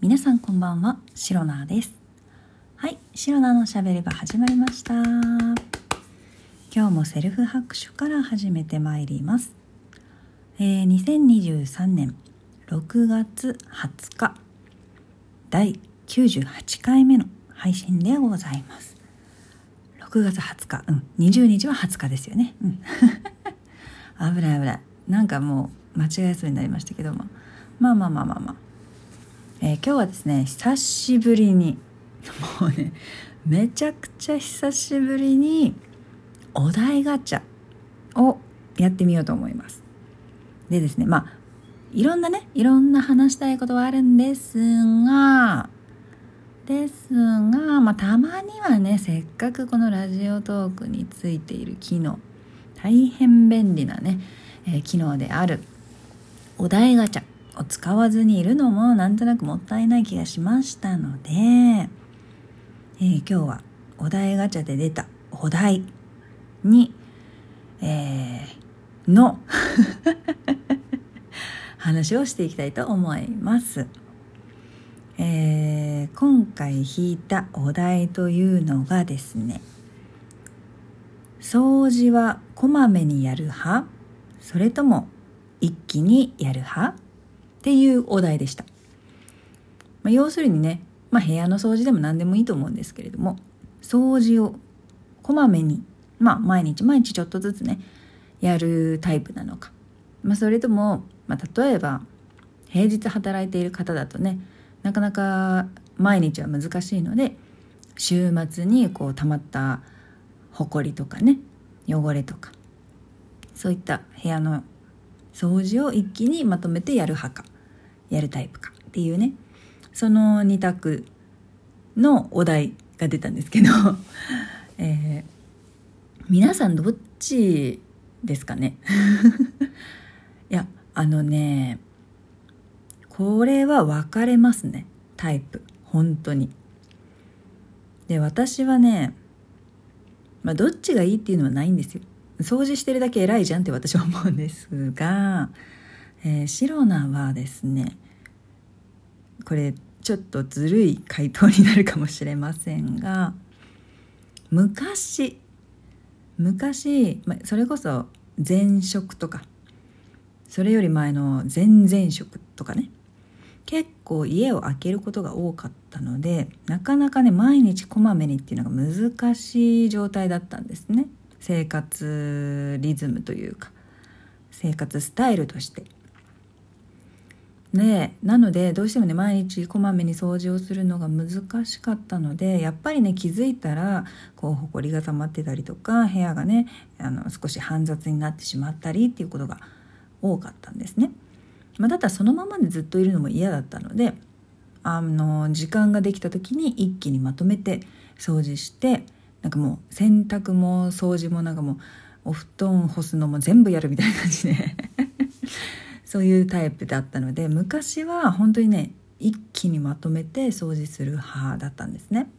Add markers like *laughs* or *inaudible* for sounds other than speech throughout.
皆さんこんばんはシロナです。はいシロナのしゃべり場始まりました。今日もセルフ拍手から始めてまいります、えー、2023年6月20日第98回目の配信でございます。6月20日うん20日は20日ですよね。うん。*laughs* 危ない危ない。なんかもう間違えそうになりましたけども。まあまあまあまあまあ。えー、今日はですね久しぶりにもうねめちゃくちゃ久しぶりにお題ガチャをやってみようと思います。でですねまあいろんなねいろんな話したいことはあるんですがですが、まあ、たまにはねせっかくこのラジオトークについている機能大変便利なね、えー、機能であるお題ガチャを使わずにいるのもなんとなくもったいない気がしましたので、えー、今日はお題ガチャで出たお題に、えー、の *laughs* 話をしていきたいと思います。えー、今回引いたお題というのがですね掃除はこまめにやる派？それとも一気にやる派？っていうお題でした。まあ、要するにね、まあ、部屋の掃除でも何でもいいと思うんですけれども掃除をこまめに、まあ、毎日毎日ちょっとずつねやるタイプなのか、まあ、それとも、まあ、例えば平日働いている方だとねなかなか毎日は難しいので週末にこう溜まったほこりとかね汚れとかそういった部屋の掃除を一気にまとめてやる派かやるタイプかっていうね。その2択のお題が出たんですけど、*laughs* えー、皆さんどっちですかね？*laughs* いやあのねこれは分かれますね。タイプ本当に。で私はねまあどっちがいいっていうのはないんですよ。掃除してるだけ偉いじゃんって私は思うんですが *laughs* えー、シロナはですねこれちょっとずるい回答になるかもしれませんが昔昔、まそれこそ前職とかそれより前の前々職とかね結構家を空けることが多かったのでなかなかね毎日こまめにっていうのが難しい状態だったんですね。生活リズムというか生活スタイルとしてねなのでどうしてもね毎日こまめに掃除をするのが難しかったのでやっぱりね気づいたらこうほこりが溜まってたりとか部屋がねあの少し煩雑になってしまったりっていうことが多かったんですね。まあ、だったらそのままでずっといるのも嫌だったのであの時間ができた時に一気にまとめて掃除してなんかもう洗濯も掃除もなんかもうお布団干すのも全部やるみたいな感じで *laughs* そういうタイプだったので昔は本当にね一気にまとめて掃除する派だったんですね。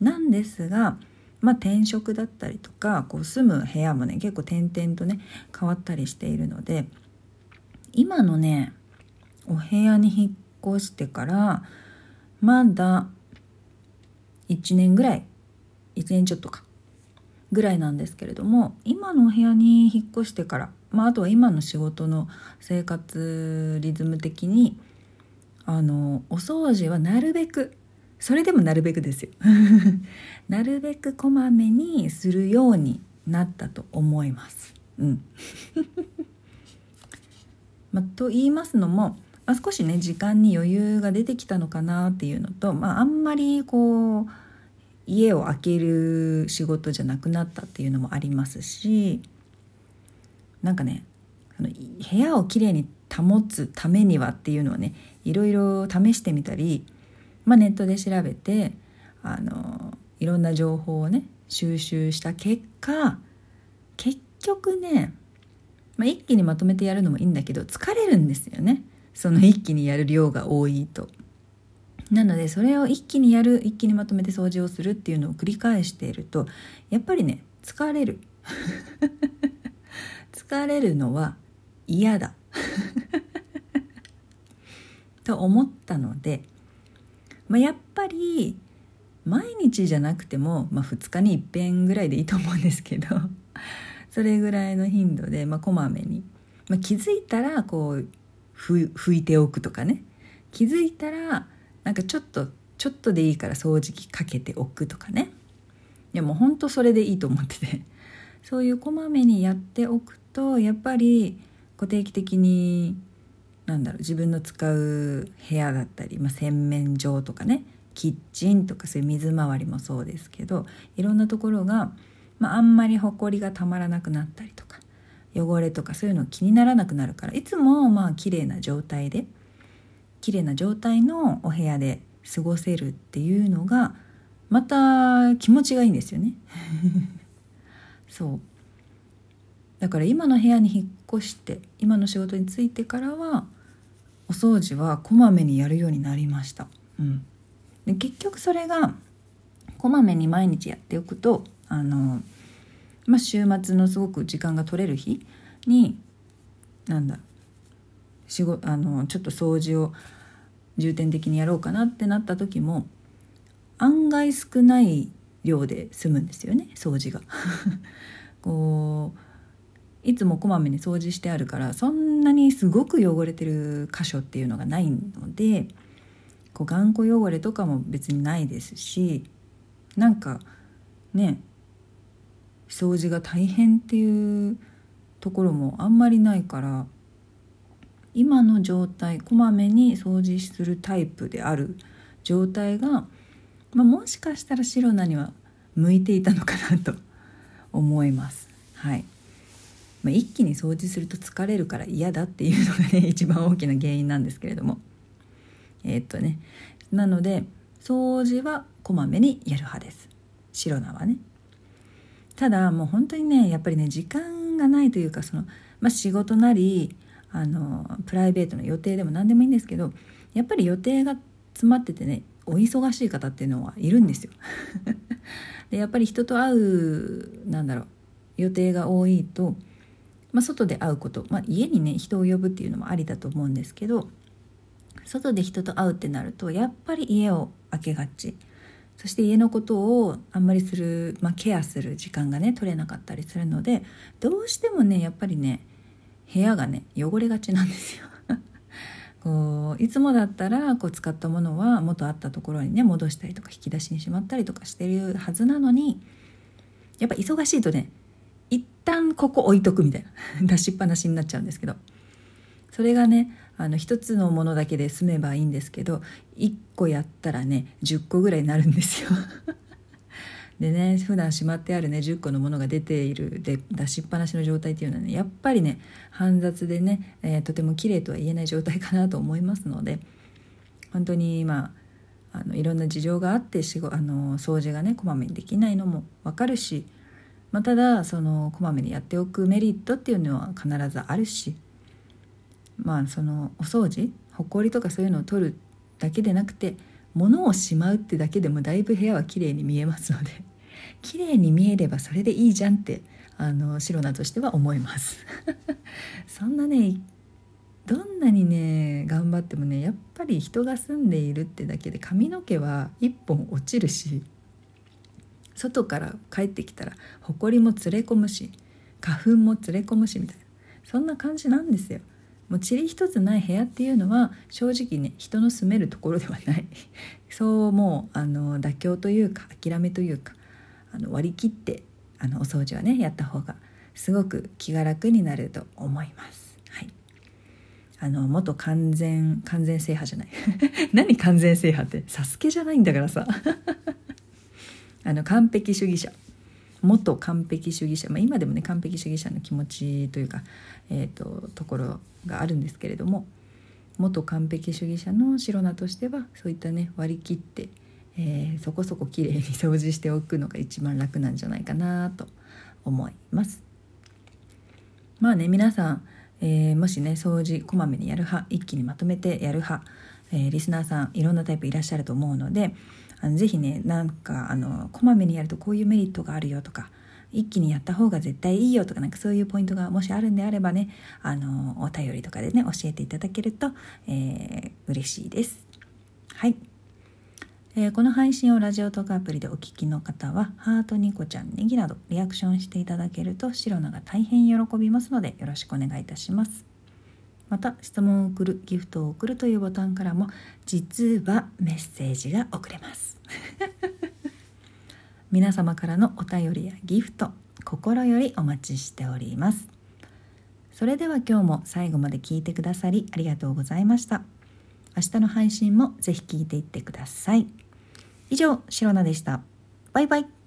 なんですが、まあ、転職だったりとかこう住む部屋もね結構点々とね変わったりしているので今のねお部屋に引っ越してからまだ1年ぐらい1年ちょっとかぐらいなんですけれども今のお部屋に引っ越してからまあ、あとは今の仕事の生活リズム的にあのお掃除はなるべくそれでもなるべくですよ *laughs* なるべくこまめにするようになったと思います。うん *laughs* まあ、と言いますのも、まあ、少しね時間に余裕が出てきたのかなっていうのと、まあ、あんまりこう家を空ける仕事じゃなくなったっていうのもありますしなんかねあの部屋をきれいに保つためにはっていうのをねいろいろ試してみたり、まあ、ネットで調べてあのいろんな情報をね収集した結果結局ね、まあ、一気にまとめてやるのもいいんだけど疲れるんですよねその一気にやる量が多いと。なのでそれを一気にやる一気にまとめて掃除をするっていうのを繰り返しているとやっぱりね疲れる。*laughs* 疲れるのは嫌だ。*laughs* と思ったのでまあ、やっぱり毎日じゃなくても、まあ、2日に一遍ぐらいでいいと思うんですけど *laughs* それぐらいの頻度で、まあ、こまめに、まあ、気づいたらこう拭いておくとかね。気づいたらなんかちょっとちょっとでいいから掃除機かけておくとかね。いやもうほんとそれでいいと思ってて。*laughs* そういうこまめにやっておくとやっぱり固定期的になんだろう自分の使う部屋だったり、まあ、洗面所とかね。キッチンとかそういう水回りもそうですけどいろんなところが、まあ、あんまりほこりがたまらなくなったりとか汚れとかそういうの気にならなくなるからいつもまあ綺麗な状態で綺麗な状態のお部屋で過ごせるっていうのがまた気持ちがいいんですよね。*laughs* そう。だから今の部屋に引っ越して今の仕事に就いてからはお掃除はこまめにやるようになりました、うん、で結局それがこまめに毎日やっておくとあの、まあ、週末のすごく時間が取れる日になんだ仕事あのちょっと掃除を重点的にやろうかなってなった時も案外少ない量で済むんですよね掃除が。*laughs* こういつもこまめに掃除してあるからそんなにすごく汚れてる箇所っていうのがないのでこう頑固汚れとかも別にないですしなんかね掃除が大変っていうところもあんまりないから今の状態こまめに掃除するタイプである状態が、まあ、もしかしたら白菜には向いていたのかなと思います。はい。まあ、一気に掃除すると疲れるから嫌だっていうのがね *laughs* 一番大きな原因なんですけれども。えー、っとね。なので掃除はこまめにやる派です。白菜はね。ただもう本当にねやっぱりね時間がないというかその、まあ、仕事なりあのプライベートの予定でも何でもいいんですけどやっぱり予定が詰まっててねお忙しい方っていうのはいるんですよ。*laughs* でやっぱり人と会うなんだろう予定が多いと、まあ、外で会うこと、まあ、家にね人を呼ぶっていうのもありだと思うんですけど外で人と会うってなるとやっぱり家を空けがち。そして家のことをあんまりする、まあ、ケアする時間がね取れなかったりするのでどうしてもねやっぱりね部屋がね汚れがちなんですよ。*laughs* こういつもだったらこう使ったものは元あったところにね戻したりとか引き出しにしまったりとかしてるはずなのにやっぱ忙しいとね一旦ここ置いとくみたいな *laughs* 出しっぱなしになっちゃうんですけど。それがねあの一つのものだけで済めばいいんですけど1個やったらね10個ぐらいになるんですよ。*laughs* でね普段しまってあるね10個のものが出ているで出しっぱなしの状態っていうのはねやっぱりね煩雑でね、えー、とても綺麗とは言えない状態かなと思いますので本当にまああのいろんな事情があってしごあの掃除がねこまめにできないのも分かるし、まあ、ただそのこまめにやっておくメリットっていうのは必ずあるしまあそのお掃除ほこりとかそういうのを取るだけでなくて物をしまうってだけでもだいぶ部屋は綺麗に見えますので綺麗に見えればそれでいいじゃんってあのシロナとしては思います *laughs* そんなねどんなにね頑張ってもねやっぱり人が住んでいるってだけで髪の毛は一本落ちるし外から帰ってきたらほこりも連れ込むし花粉も連れ込むしみたいなそんな感じなんですよ。もう塵一つない部屋っていうのは正直ね人の住めるところではない *laughs* そうもうあの妥協というか諦めというかあの割り切ってあのお掃除はねやった方がすごく気が楽になると思います。はい、あの元完全完全制覇じゃない。*laughs* 何完全制覇ってサスケじゃないんだからさ。*laughs* あの完璧主義者。元完璧主義者、まあ、今でもね完璧主義者の気持ちというか、えーと、ところがあるんですけれども元完璧主義者の白菜としてはそういったね割り切ってえー、そこそこ綺麗に掃除しておくのが一番楽なんじゃないかなと思いますまあね皆さん、えー、もしね掃除こまめにやる派一気にまとめてやる派、えー、リスナーさんいろんなタイプいらっしゃると思うのであのぜひねなんかあのこまめにやるとこういうメリットがあるよとか一気にやった方が絶対いいよとかなんかそういうポイントがもしあるんであればねあのお便りとかでね教えていただけると、えー、嬉しいです。はいえー、この配信をラジオトークアプリでお聞きの方はハートニコちゃんネギなどリアクションしていただけるとシロナが大変喜びますのでよろしくお願いいたします。また質問を送るギフトを送るというボタンからも実はメッセージが送れます。*laughs* 皆様からのお便りやギフト心よりお待ちしております。それでは今日も最後まで聞いてくださりありがとうございました。明日の配信もぜひ聞いていってください。以上シロナでした。バイバイ。